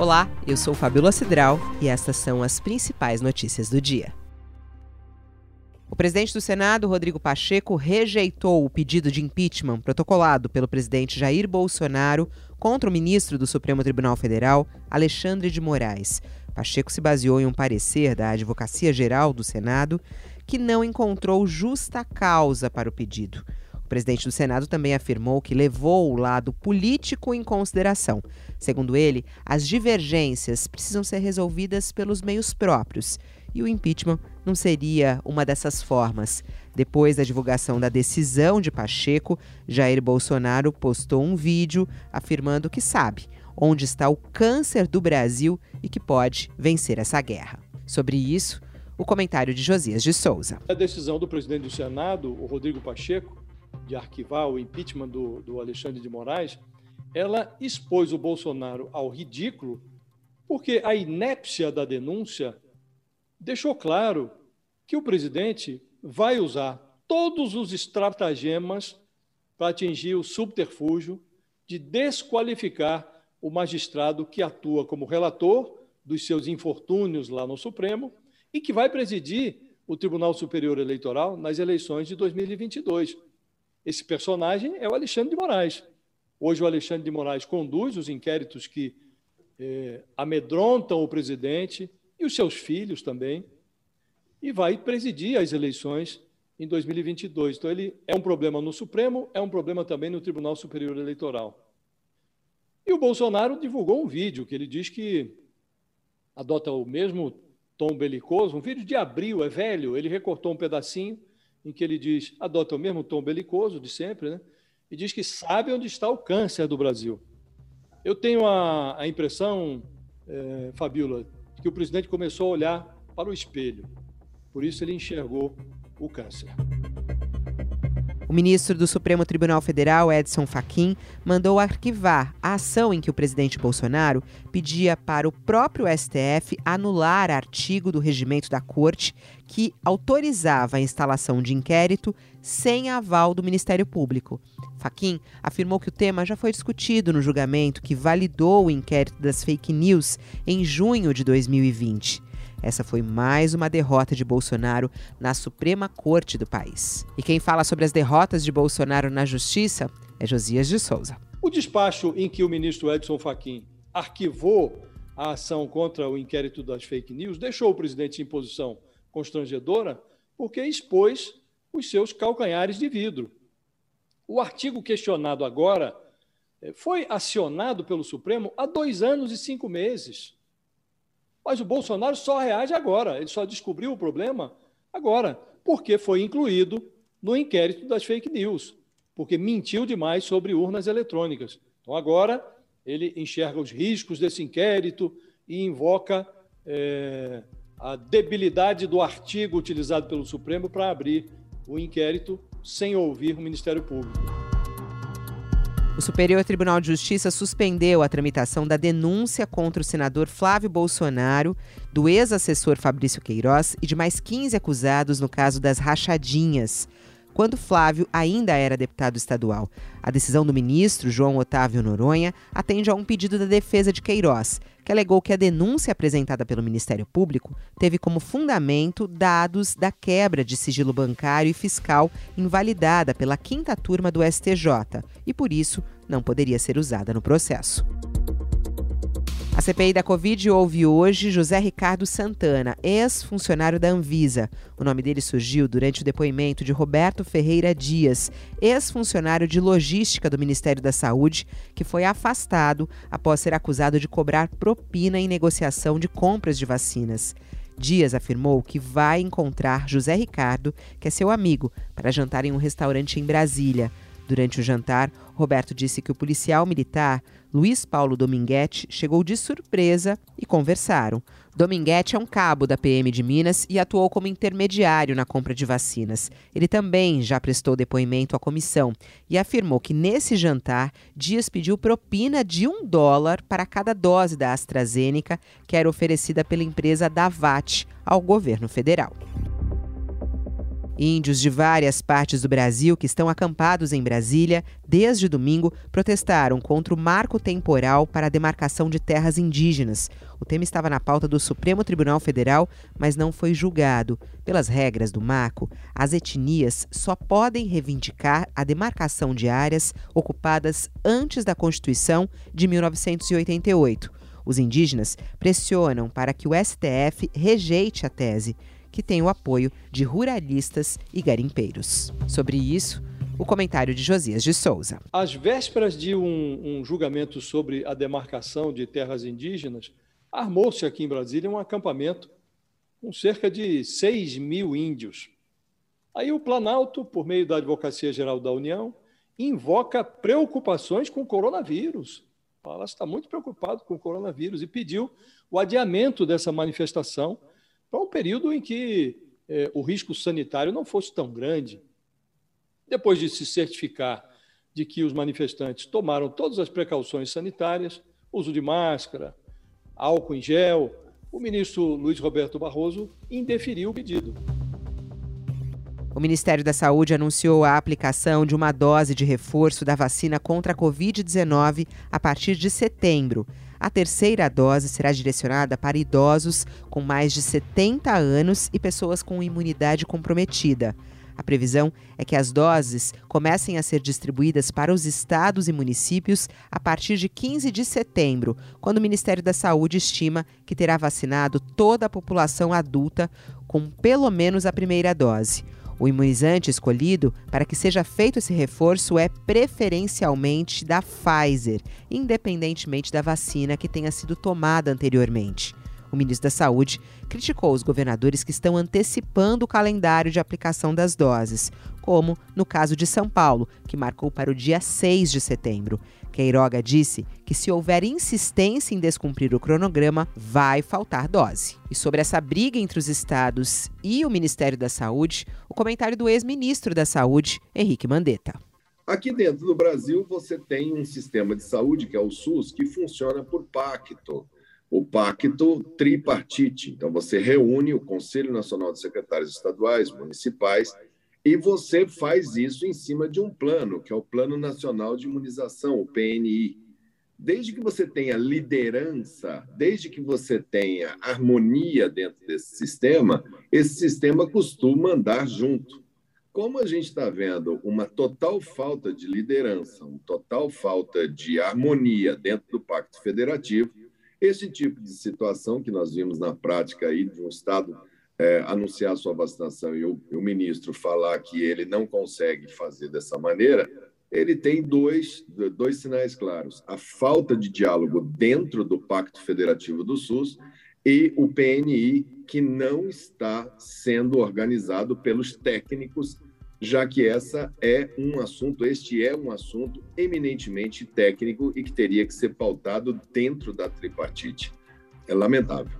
Olá, eu sou Fabiola Cidral e estas são as principais notícias do dia. O presidente do Senado, Rodrigo Pacheco, rejeitou o pedido de impeachment protocolado pelo presidente Jair Bolsonaro contra o ministro do Supremo Tribunal Federal, Alexandre de Moraes. Pacheco se baseou em um parecer da Advocacia Geral do Senado que não encontrou justa causa para o pedido. O presidente do Senado também afirmou que levou o lado político em consideração. Segundo ele, as divergências precisam ser resolvidas pelos meios próprios e o impeachment não seria uma dessas formas. Depois da divulgação da decisão de Pacheco, Jair Bolsonaro postou um vídeo afirmando que sabe onde está o câncer do Brasil e que pode vencer essa guerra. Sobre isso, o comentário de Josias de Souza. A decisão do presidente do Senado, o Rodrigo Pacheco, de arquivar o impeachment do, do Alexandre de Moraes, ela expôs o Bolsonaro ao ridículo, porque a inépcia da denúncia deixou claro que o presidente vai usar todos os estratagemas para atingir o subterfúgio de desqualificar o magistrado que atua como relator dos seus infortúnios lá no Supremo e que vai presidir o Tribunal Superior Eleitoral nas eleições de 2022. Esse personagem é o Alexandre de Moraes. Hoje, o Alexandre de Moraes conduz os inquéritos que eh, amedrontam o presidente e os seus filhos também, e vai presidir as eleições em 2022. Então, ele é um problema no Supremo, é um problema também no Tribunal Superior Eleitoral. E o Bolsonaro divulgou um vídeo que ele diz que adota o mesmo tom belicoso, um vídeo de abril, é velho, ele recortou um pedacinho em que ele diz, adota o mesmo tom belicoso de sempre, né? e diz que sabe onde está o câncer do Brasil. Eu tenho a, a impressão, é, Fabíola, que o presidente começou a olhar para o espelho. Por isso ele enxergou o câncer. O ministro do Supremo Tribunal Federal, Edson Fachin, mandou arquivar a ação em que o presidente Bolsonaro pedia para o próprio STF anular artigo do regimento da corte que autorizava a instalação de inquérito sem aval do Ministério Público. Fachin afirmou que o tema já foi discutido no julgamento que validou o inquérito das fake news em junho de 2020. Essa foi mais uma derrota de Bolsonaro na Suprema Corte do país. E quem fala sobre as derrotas de Bolsonaro na Justiça é Josias de Souza. O despacho em que o ministro Edson Fachin arquivou a ação contra o inquérito das fake news deixou o presidente em posição constrangedora porque expôs os seus calcanhares de vidro. O artigo questionado agora eh, foi acionado pelo Supremo há dois anos e cinco meses. Mas o Bolsonaro só reage agora, ele só descobriu o problema agora, porque foi incluído no inquérito das fake news, porque mentiu demais sobre urnas eletrônicas. Então agora ele enxerga os riscos desse inquérito e invoca é, a debilidade do artigo utilizado pelo Supremo para abrir o inquérito sem ouvir o Ministério Público. O Superior Tribunal de Justiça suspendeu a tramitação da denúncia contra o senador Flávio Bolsonaro, do ex-assessor Fabrício Queiroz e de mais 15 acusados no caso das rachadinhas quando Flávio ainda era deputado estadual. A decisão do ministro, João Otávio Noronha, atende a um pedido da defesa de Queiroz, que alegou que a denúncia apresentada pelo Ministério Público teve como fundamento dados da quebra de sigilo bancário e fiscal invalidada pela quinta turma do STJ e, por isso, não poderia ser usada no processo. A CPI da Covid ouve hoje José Ricardo Santana, ex-funcionário da Anvisa. O nome dele surgiu durante o depoimento de Roberto Ferreira Dias, ex-funcionário de logística do Ministério da Saúde, que foi afastado após ser acusado de cobrar propina em negociação de compras de vacinas. Dias afirmou que vai encontrar José Ricardo, que é seu amigo, para jantar em um restaurante em Brasília. Durante o jantar, Roberto disse que o policial militar Luiz Paulo Dominguete chegou de surpresa e conversaram. Dominguete é um cabo da PM de Minas e atuou como intermediário na compra de vacinas. Ele também já prestou depoimento à comissão e afirmou que nesse jantar Dias pediu propina de um dólar para cada dose da AstraZeneca que era oferecida pela empresa Davat ao governo federal. Índios de várias partes do Brasil que estão acampados em Brasília desde domingo protestaram contra o marco temporal para a demarcação de terras indígenas. O tema estava na pauta do Supremo Tribunal Federal, mas não foi julgado. Pelas regras do marco, as etnias só podem reivindicar a demarcação de áreas ocupadas antes da Constituição de 1988. Os indígenas pressionam para que o STF rejeite a tese que tem o apoio de ruralistas e garimpeiros. Sobre isso, o comentário de Josias de Souza. Às vésperas de um, um julgamento sobre a demarcação de terras indígenas, armou-se aqui em Brasília um acampamento com cerca de 6 mil índios. Aí o Planalto, por meio da Advocacia Geral da União, invoca preocupações com o coronavírus. Fala está muito preocupado com o coronavírus e pediu o adiamento dessa manifestação para um período em que eh, o risco sanitário não fosse tão grande. Depois de se certificar de que os manifestantes tomaram todas as precauções sanitárias, uso de máscara, álcool em gel, o ministro Luiz Roberto Barroso indeferiu o pedido. O Ministério da Saúde anunciou a aplicação de uma dose de reforço da vacina contra a Covid-19 a partir de setembro. A terceira dose será direcionada para idosos com mais de 70 anos e pessoas com imunidade comprometida. A previsão é que as doses comecem a ser distribuídas para os estados e municípios a partir de 15 de setembro, quando o Ministério da Saúde estima que terá vacinado toda a população adulta com pelo menos a primeira dose. O imunizante escolhido para que seja feito esse reforço é preferencialmente da Pfizer, independentemente da vacina que tenha sido tomada anteriormente. O ministro da Saúde criticou os governadores que estão antecipando o calendário de aplicação das doses, como no caso de São Paulo, que marcou para o dia 6 de setembro. Queiroga disse que se houver insistência em descumprir o cronograma, vai faltar dose. E sobre essa briga entre os estados e o Ministério da Saúde, o comentário do ex-ministro da Saúde, Henrique Mandetta. Aqui dentro do Brasil, você tem um sistema de saúde, que é o SUS, que funciona por pacto. O pacto tripartite. Então, você reúne o Conselho Nacional de Secretários Estaduais, Municipais e você faz isso em cima de um plano, que é o Plano Nacional de Imunização, o PNI. Desde que você tenha liderança, desde que você tenha harmonia dentro desse sistema, esse sistema costuma andar junto. Como a gente está vendo uma total falta de liderança, uma total falta de harmonia dentro do Pacto Federativo, esse tipo de situação que nós vimos na prática aí de um Estado é, anunciar sua vacinação e o, o, ministro falar que ele não consegue fazer dessa maneira, ele tem dois, dois sinais claros: a falta de diálogo dentro do Pacto Federativo do SUS e o PNI, que não está sendo organizado pelos técnicos, já que essa é um assunto, este é um assunto eminentemente técnico e que teria que ser pautado dentro da tripartite. É lamentável.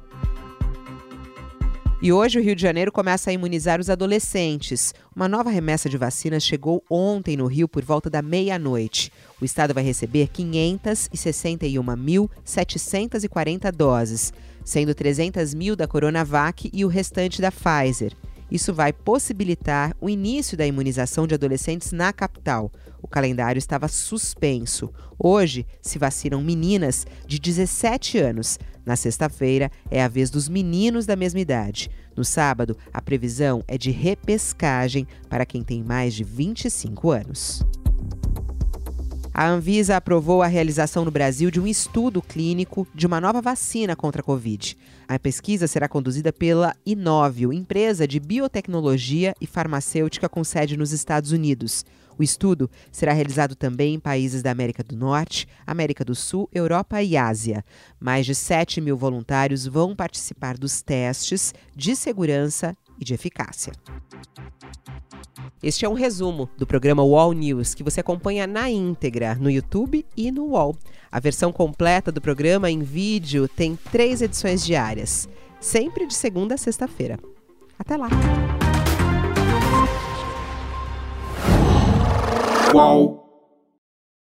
E hoje o Rio de Janeiro começa a imunizar os adolescentes. Uma nova remessa de vacinas chegou ontem no Rio por volta da meia-noite. O estado vai receber 561.740 doses, sendo 300 mil da Coronavac e o restante da Pfizer. Isso vai possibilitar o início da imunização de adolescentes na capital. O calendário estava suspenso. Hoje se vacinam meninas de 17 anos. Na sexta-feira é a vez dos meninos da mesma idade. No sábado, a previsão é de repescagem para quem tem mais de 25 anos. A Anvisa aprovou a realização no Brasil de um estudo clínico de uma nova vacina contra a Covid. A pesquisa será conduzida pela Inovio, empresa de biotecnologia e farmacêutica com sede nos Estados Unidos. O estudo será realizado também em países da América do Norte, América do Sul, Europa e Ásia. Mais de 7 mil voluntários vão participar dos testes de segurança e de eficácia. Este é um resumo do programa Wall News que você acompanha na íntegra no YouTube e no Wall. A versão completa do programa em vídeo tem três edições diárias, sempre de segunda a sexta-feira. Até lá! Wall.